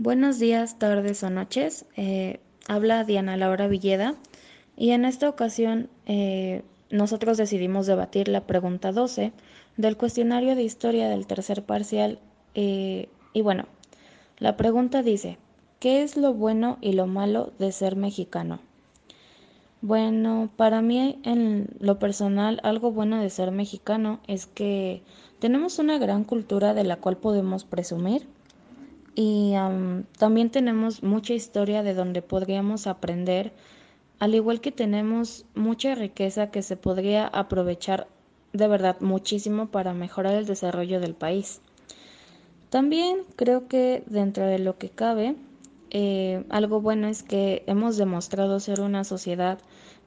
Buenos días, tardes o noches. Eh, habla Diana Laura Villeda y en esta ocasión eh, nosotros decidimos debatir la pregunta 12 del cuestionario de historia del tercer parcial. Eh, y bueno, la pregunta dice, ¿qué es lo bueno y lo malo de ser mexicano? Bueno, para mí en lo personal, algo bueno de ser mexicano es que tenemos una gran cultura de la cual podemos presumir y también tenemos mucha historia de donde podríamos aprender, al igual que tenemos mucha riqueza que se podría aprovechar de verdad muchísimo para mejorar el desarrollo del país. También creo que dentro de lo que cabe, eh, algo bueno es que hemos demostrado ser una sociedad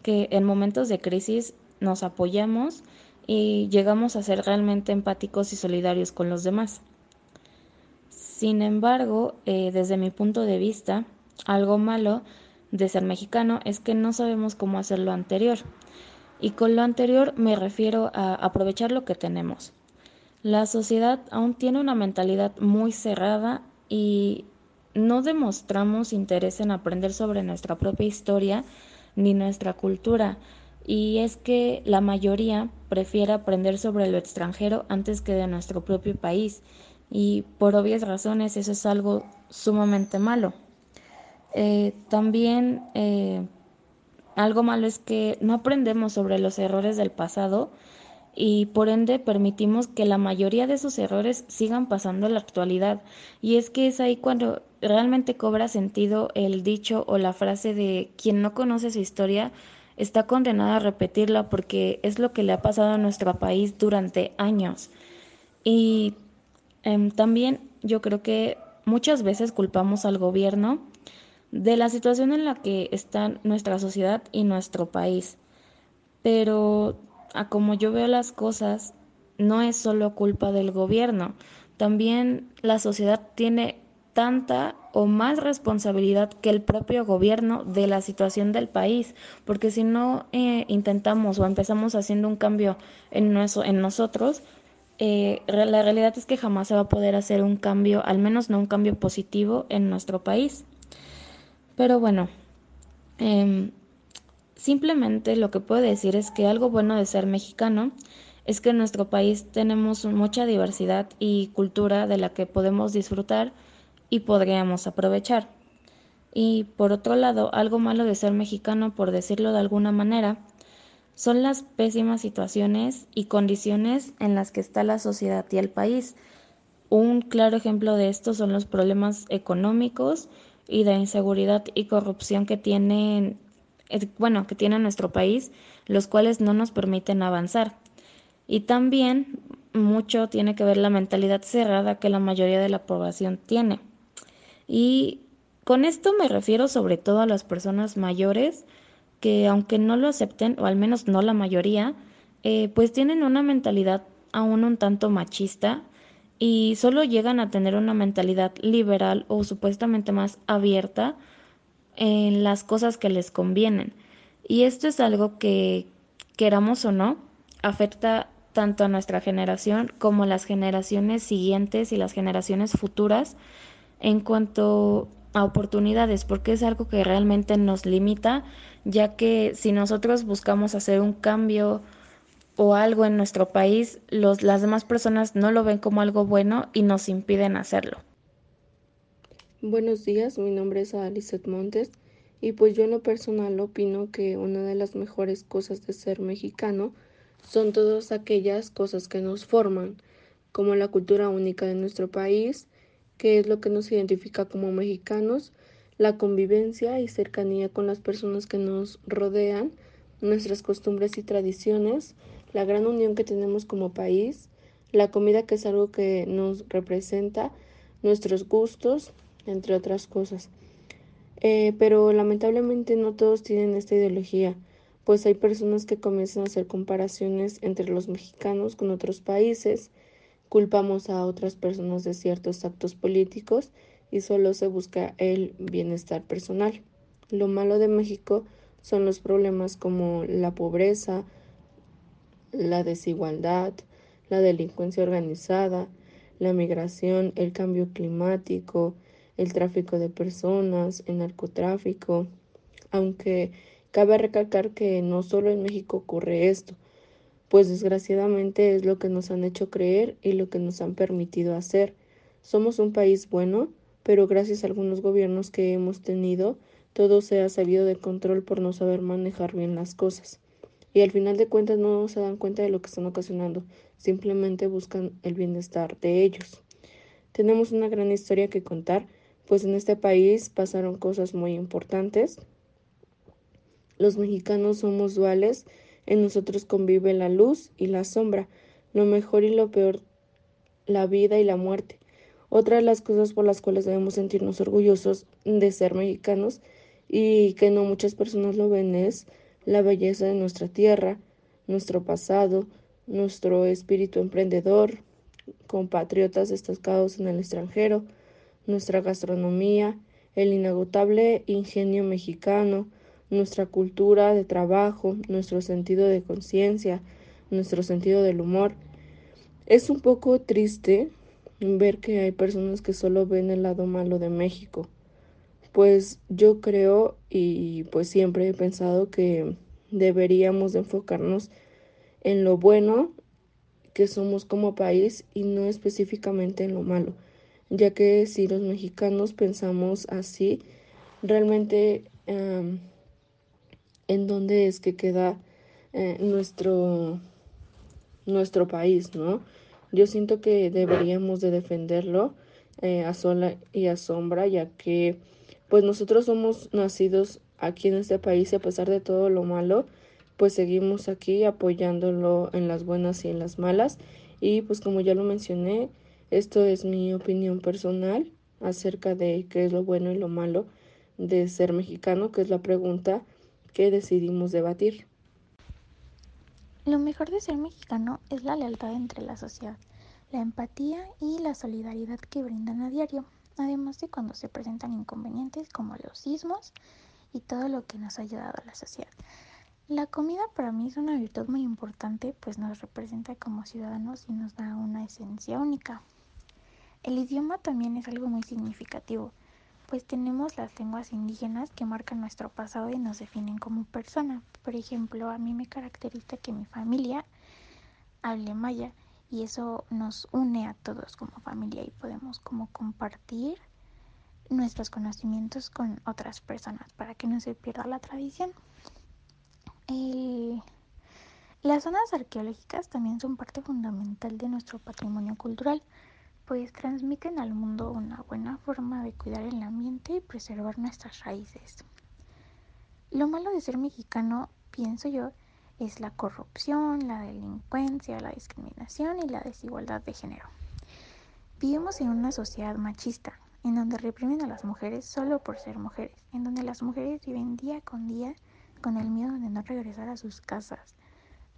que en momentos de crisis nos apoyamos y llegamos a ser realmente empáticos y solidarios con los demás. Sin embargo, eh, desde mi punto de vista, algo malo de ser mexicano es que no sabemos cómo hacer lo anterior. Y con lo anterior me refiero a aprovechar lo que tenemos. La sociedad aún tiene una mentalidad muy cerrada y no demostramos interés en aprender sobre nuestra propia historia ni nuestra cultura. Y es que la mayoría prefiere aprender sobre lo extranjero antes que de nuestro propio país y por obvias razones eso es algo sumamente malo. Eh, también eh, algo malo es que no aprendemos sobre los errores del pasado y por ende permitimos que la mayoría de esos errores sigan pasando en la actualidad. Y es que es ahí cuando realmente cobra sentido el dicho o la frase de quien no conoce su historia está condenado a repetirla porque es lo que le ha pasado a nuestro país durante años. Y Em, también yo creo que muchas veces culpamos al gobierno de la situación en la que está nuestra sociedad y nuestro país. Pero a como yo veo las cosas, no es solo culpa del gobierno. También la sociedad tiene tanta o más responsabilidad que el propio gobierno de la situación del país, porque si no eh, intentamos o empezamos haciendo un cambio en, en nosotros, eh, la realidad es que jamás se va a poder hacer un cambio, al menos no un cambio positivo en nuestro país. Pero bueno, em, simplemente lo que puedo decir es que algo bueno de ser mexicano es que en nuestro país tenemos mucha diversidad y cultura de la que podemos disfrutar y podríamos aprovechar. Y por otro lado, algo malo de ser mexicano, por decirlo de alguna manera, son las pésimas situaciones y condiciones en las que está la sociedad y el país. Un claro ejemplo de esto son los problemas económicos y de inseguridad y corrupción que tienen, eh, bueno, que tiene nuestro país, los cuales no nos permiten avanzar. Y también mucho tiene que ver la mentalidad cerrada que la mayoría de la población tiene. Y con esto me refiero sobre todo a las personas mayores que aunque no lo acepten, o al menos no la mayoría, eh, pues tienen una mentalidad aún un tanto machista y solo llegan a tener una mentalidad liberal o supuestamente más abierta en las cosas que les convienen. Y esto es algo que, queramos o no, afecta tanto a nuestra generación como a las generaciones siguientes y las generaciones futuras en cuanto a oportunidades, porque es algo que realmente nos limita, ya que si nosotros buscamos hacer un cambio o algo en nuestro país, los, las demás personas no lo ven como algo bueno y nos impiden hacerlo. Buenos días, mi nombre es Alicet Montes y pues yo en lo personal opino que una de las mejores cosas de ser mexicano son todas aquellas cosas que nos forman, como la cultura única de nuestro país, que es lo que nos identifica como mexicanos, la convivencia y cercanía con las personas que nos rodean, nuestras costumbres y tradiciones, la gran unión que tenemos como país, la comida que es algo que nos representa, nuestros gustos, entre otras cosas. Eh, pero lamentablemente no todos tienen esta ideología, pues hay personas que comienzan a hacer comparaciones entre los mexicanos con otros países, culpamos a otras personas de ciertos actos políticos y solo se busca el bienestar personal. Lo malo de México son los problemas como la pobreza, la desigualdad, la delincuencia organizada, la migración, el cambio climático, el tráfico de personas, el narcotráfico, aunque cabe recalcar que no solo en México ocurre esto, pues desgraciadamente es lo que nos han hecho creer y lo que nos han permitido hacer. Somos un país bueno, pero gracias a algunos gobiernos que hemos tenido, todo se ha salido de control por no saber manejar bien las cosas. Y al final de cuentas no se dan cuenta de lo que están ocasionando, simplemente buscan el bienestar de ellos. Tenemos una gran historia que contar, pues en este país pasaron cosas muy importantes. Los mexicanos somos duales, en nosotros convive la luz y la sombra, lo mejor y lo peor, la vida y la muerte. Otra de las cosas por las cuales debemos sentirnos orgullosos de ser mexicanos y que no muchas personas lo ven es la belleza de nuestra tierra, nuestro pasado, nuestro espíritu emprendedor, compatriotas destacados en el extranjero, nuestra gastronomía, el inagotable ingenio mexicano, nuestra cultura de trabajo, nuestro sentido de conciencia, nuestro sentido del humor. Es un poco triste ver que hay personas que solo ven el lado malo de México. Pues yo creo y pues siempre he pensado que deberíamos enfocarnos en lo bueno que somos como país y no específicamente en lo malo, ya que si los mexicanos pensamos así, realmente en dónde es que queda eh, nuestro, nuestro país, ¿no? Yo siento que deberíamos de defenderlo eh, a sola y a sombra, ya que pues nosotros somos nacidos aquí en este país y a pesar de todo lo malo, pues seguimos aquí apoyándolo en las buenas y en las malas. Y pues como ya lo mencioné, esto es mi opinión personal acerca de qué es lo bueno y lo malo de ser mexicano, que es la pregunta que decidimos debatir. Lo mejor de ser mexicano es la lealtad entre la sociedad, la empatía y la solidaridad que brindan a diario, además de cuando se presentan inconvenientes como los sismos y todo lo que nos ha ayudado a la sociedad. La comida para mí es una virtud muy importante, pues nos representa como ciudadanos y nos da una esencia única. El idioma también es algo muy significativo, pues tenemos las lenguas indígenas que marcan nuestro pasado y nos definen como persona. Por ejemplo, a mí me caracteriza que mi familia hable maya y eso nos une a todos como familia y podemos como compartir nuestros conocimientos con otras personas para que no se pierda la tradición. Las zonas arqueológicas también son parte fundamental de nuestro patrimonio cultural pues transmiten al mundo una buena forma de cuidar el ambiente y preservar nuestras raíces. Lo malo de ser mexicano, pienso yo, es la corrupción, la delincuencia, la discriminación y la desigualdad de género. Vivimos en una sociedad machista, en donde reprimen a las mujeres solo por ser mujeres, en donde las mujeres viven día con día con el miedo de no regresar a sus casas,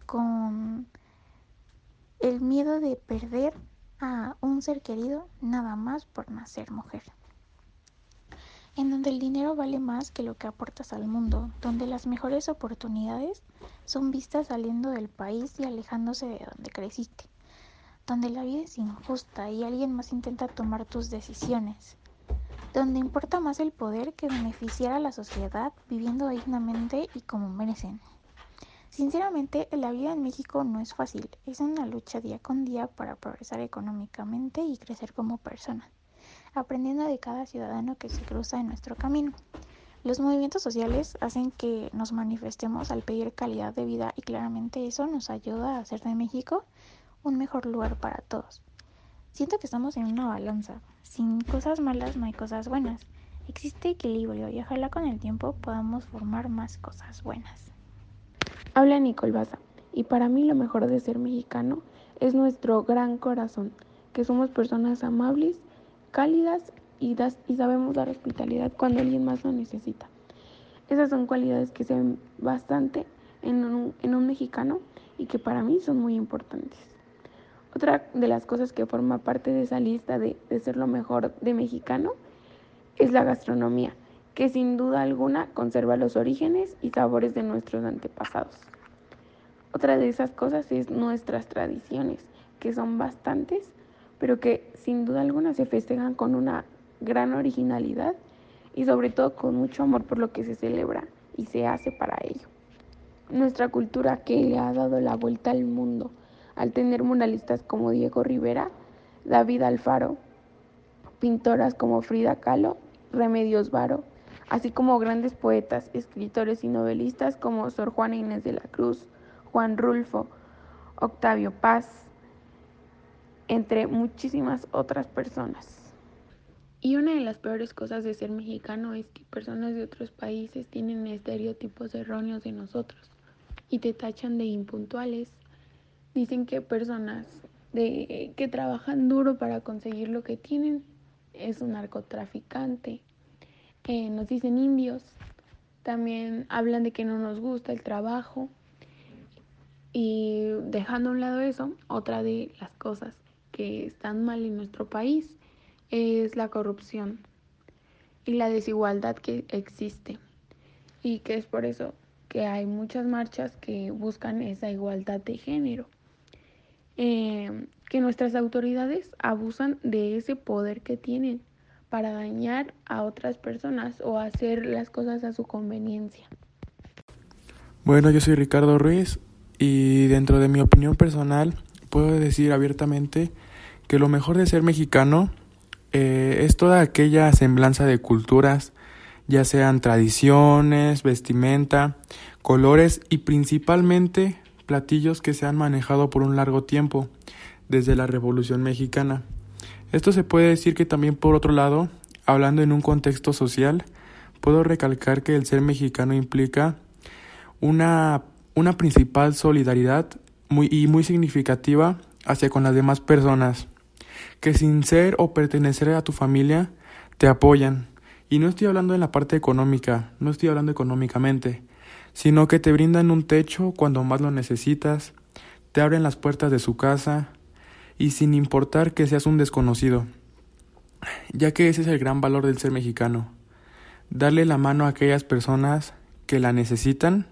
con el miedo de perder a un ser querido nada más por nacer mujer. En donde el dinero vale más que lo que aportas al mundo, donde las mejores oportunidades son vistas saliendo del país y alejándose de donde creciste, donde la vida es injusta y alguien más intenta tomar tus decisiones, donde importa más el poder que beneficiar a la sociedad viviendo dignamente y como merecen. Sinceramente, la vida en México no es fácil, es una lucha día con día para progresar económicamente y crecer como persona, aprendiendo de cada ciudadano que se cruza en nuestro camino. Los movimientos sociales hacen que nos manifestemos al pedir calidad de vida y claramente eso nos ayuda a hacer de México un mejor lugar para todos. Siento que estamos en una balanza. Sin cosas malas no hay cosas buenas. Existe equilibrio y ojalá con el tiempo podamos formar más cosas buenas. Habla Nicole Baza, y para mí lo mejor de ser mexicano es nuestro gran corazón, que somos personas amables, cálidas y, sabemos dar hospitalidad cuando alguien más lo necesita. Esas son cualidades que se ven bastante en un, mexicano y que para mí son muy importantes. Otra de las cosas que forma parte de esa lista de ser lo mejor de mexicano es la gastronomía que sin duda alguna conserva los orígenes y sabores de nuestros antepasados. Otra de esas cosas es nuestras tradiciones, que son bastantes, pero que sin duda alguna se festejan con una gran originalidad y sobre todo con mucho amor por lo que se celebra y se hace para ello. Nuestra cultura que le ha dado la vuelta al mundo al tener muralistas como Diego Rivera, David Alfaro, pintoras como Frida Kahlo, Remedios Varo, así como grandes poetas, escritores y novelistas como Sor Juana Inés de la Cruz, Juan Rulfo, Octavio Paz, entre muchísimas otras personas. Y una de las peores cosas de ser mexicano es que personas de otros países tienen estereotipos erróneos de nosotros y te tachan de impuntuales. Dicen que personas que trabajan duro para conseguir lo que tienen es un narcotraficante. Eh, nos dicen indios. También hablan de que no nos gusta el trabajo. Y dejando a un lado eso, otra de las cosas que están mal en nuestro país es la corrupción y la desigualdad que existe. Y que es por eso que hay muchas marchas que buscan esa igualdad de género. Eh, que nuestras autoridades abusan de ese poder que tienen para dañar a otras personas o hacer las cosas a su conveniencia. Bueno, yo soy Ricardo Ruiz y dentro de mi opinión personal puedo decir abiertamente que lo mejor de ser mexicano eh, es toda aquella semblanza de culturas, ya sean tradiciones, vestimenta, colores y principalmente platillos que se han manejado por un largo tiempo, desde la Revolución Mexicana. Esto se puede decir que también por otro lado, hablando en un contexto social, puedo recalcar que el ser mexicano implica una, una principal solidaridad muy, y muy significativa hacia con las demás personas que sin ser o pertenecer a tu familia te apoyan. Y no estoy hablando en la parte económica, no estoy hablando económicamente, sino que te brindan un techo cuando más lo necesitas, te abren las puertas de su casa y sin importar que seas un desconocido, ya que ese es el gran valor del ser mexicano, darle la mano a aquellas personas que la necesitan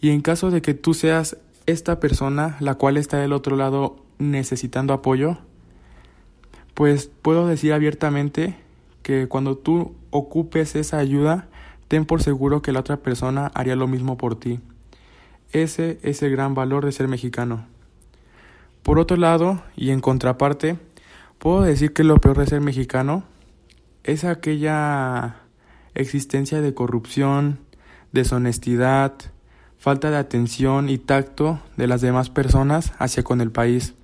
y en caso de que tú seas esta persona la cual está del otro lado necesitando apoyo, pues puedo decir abiertamente que cuando tú ocupes esa ayuda, ten por seguro que la otra persona haría lo mismo por ti. Ese es el gran valor de ser mexicano. Por otro lado, y en contraparte, puedo decir que lo peor de ser mexicano es aquella existencia de corrupción, deshonestidad, falta de atención y tacto de las demás personas hacia con el país,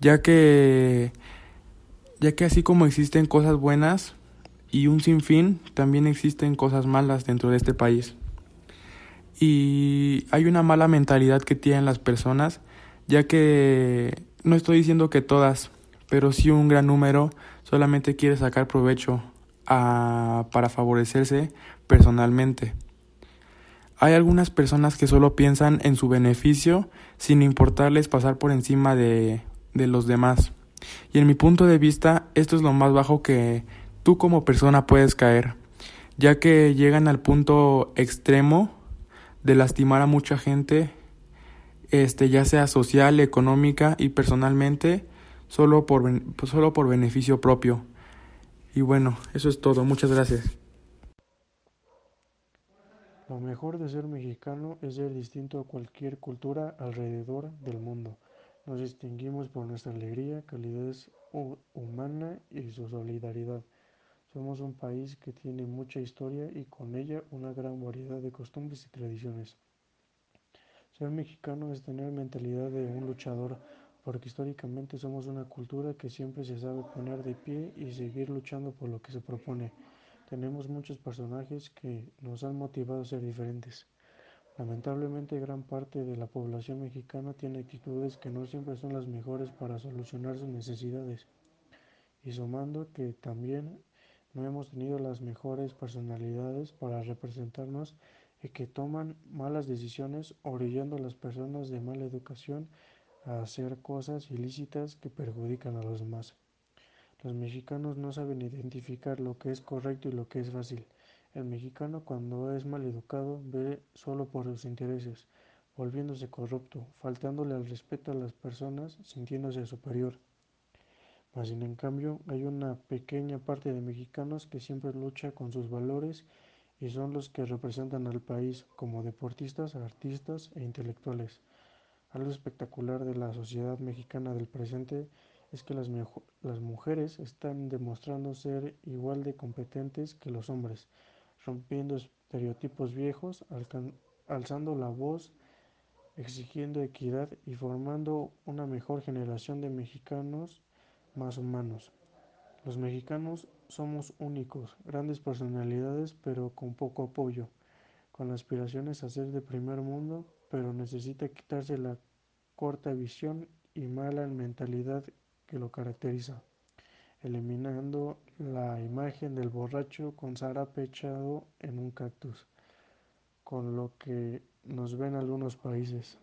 ya que ya que así como existen cosas buenas y un sinfín, también existen cosas malas dentro de este país. Y hay una mala mentalidad que tienen las personas, ya que no estoy diciendo que todas, pero sí un gran número solamente quiere sacar provecho para favorecerse personalmente. Hay algunas personas que solo piensan en su beneficio sin importarles pasar por encima de, de los demás. Y en mi punto de vista, esto es lo más bajo que tú como persona puedes caer, ya que llegan al punto extremo de lastimar a mucha gente, este, ya sea social, económica y personalmente, solo por, solo por beneficio propio. Y bueno, eso es todo. Muchas gracias. Lo mejor de ser mexicano es ser distinto a cualquier cultura alrededor del mundo. Nos distinguimos por nuestra alegría, calidez humana y su solidaridad. Somos un país que tiene mucha historia y con ella una gran variedad de costumbres y tradiciones. Ser mexicano es tener mentalidad de un luchador, porque históricamente somos una cultura que siempre se sabe poner de pie y seguir luchando por lo que se propone. Tenemos muchos personajes que nos han motivado a ser diferentes. Lamentablemente gran parte de la población mexicana tiene actitudes que no siempre son las mejores para solucionar sus necesidades. Y sumando que también no hemos tenido las mejores personalidades para representarnos y que toman malas decisiones orillando a las personas de mala educación a hacer cosas ilícitas que perjudican a los demás. Los mexicanos no saben identificar lo que es correcto y lo que es fácil. El mexicano cuando es mal educado ve solo por sus intereses, volviéndose corrupto, faltándole al respeto a las personas, sintiéndose superior. mas sin en cambio hay una pequeña parte de mexicanos que siempre lucha con sus valores y son los que representan al país como deportistas, artistas e intelectuales. Algo espectacular de la sociedad mexicana del presente es que las, las, mujeres están demostrando ser igual de competentes que los hombres, rompiendo estereotipos viejos, alzando la voz, exigiendo equidad y formando una mejor generación de mexicanos más humanos. Los mexicanos somos únicos, grandes personalidades, pero con poco apoyo, con aspiraciones a ser de primer mundo, pero necesita quitarse la corta visión y mala mentalidad que lo caracteriza, eliminando la imagen del borracho con zarape echado en un cactus, con lo que nos ven algunos países.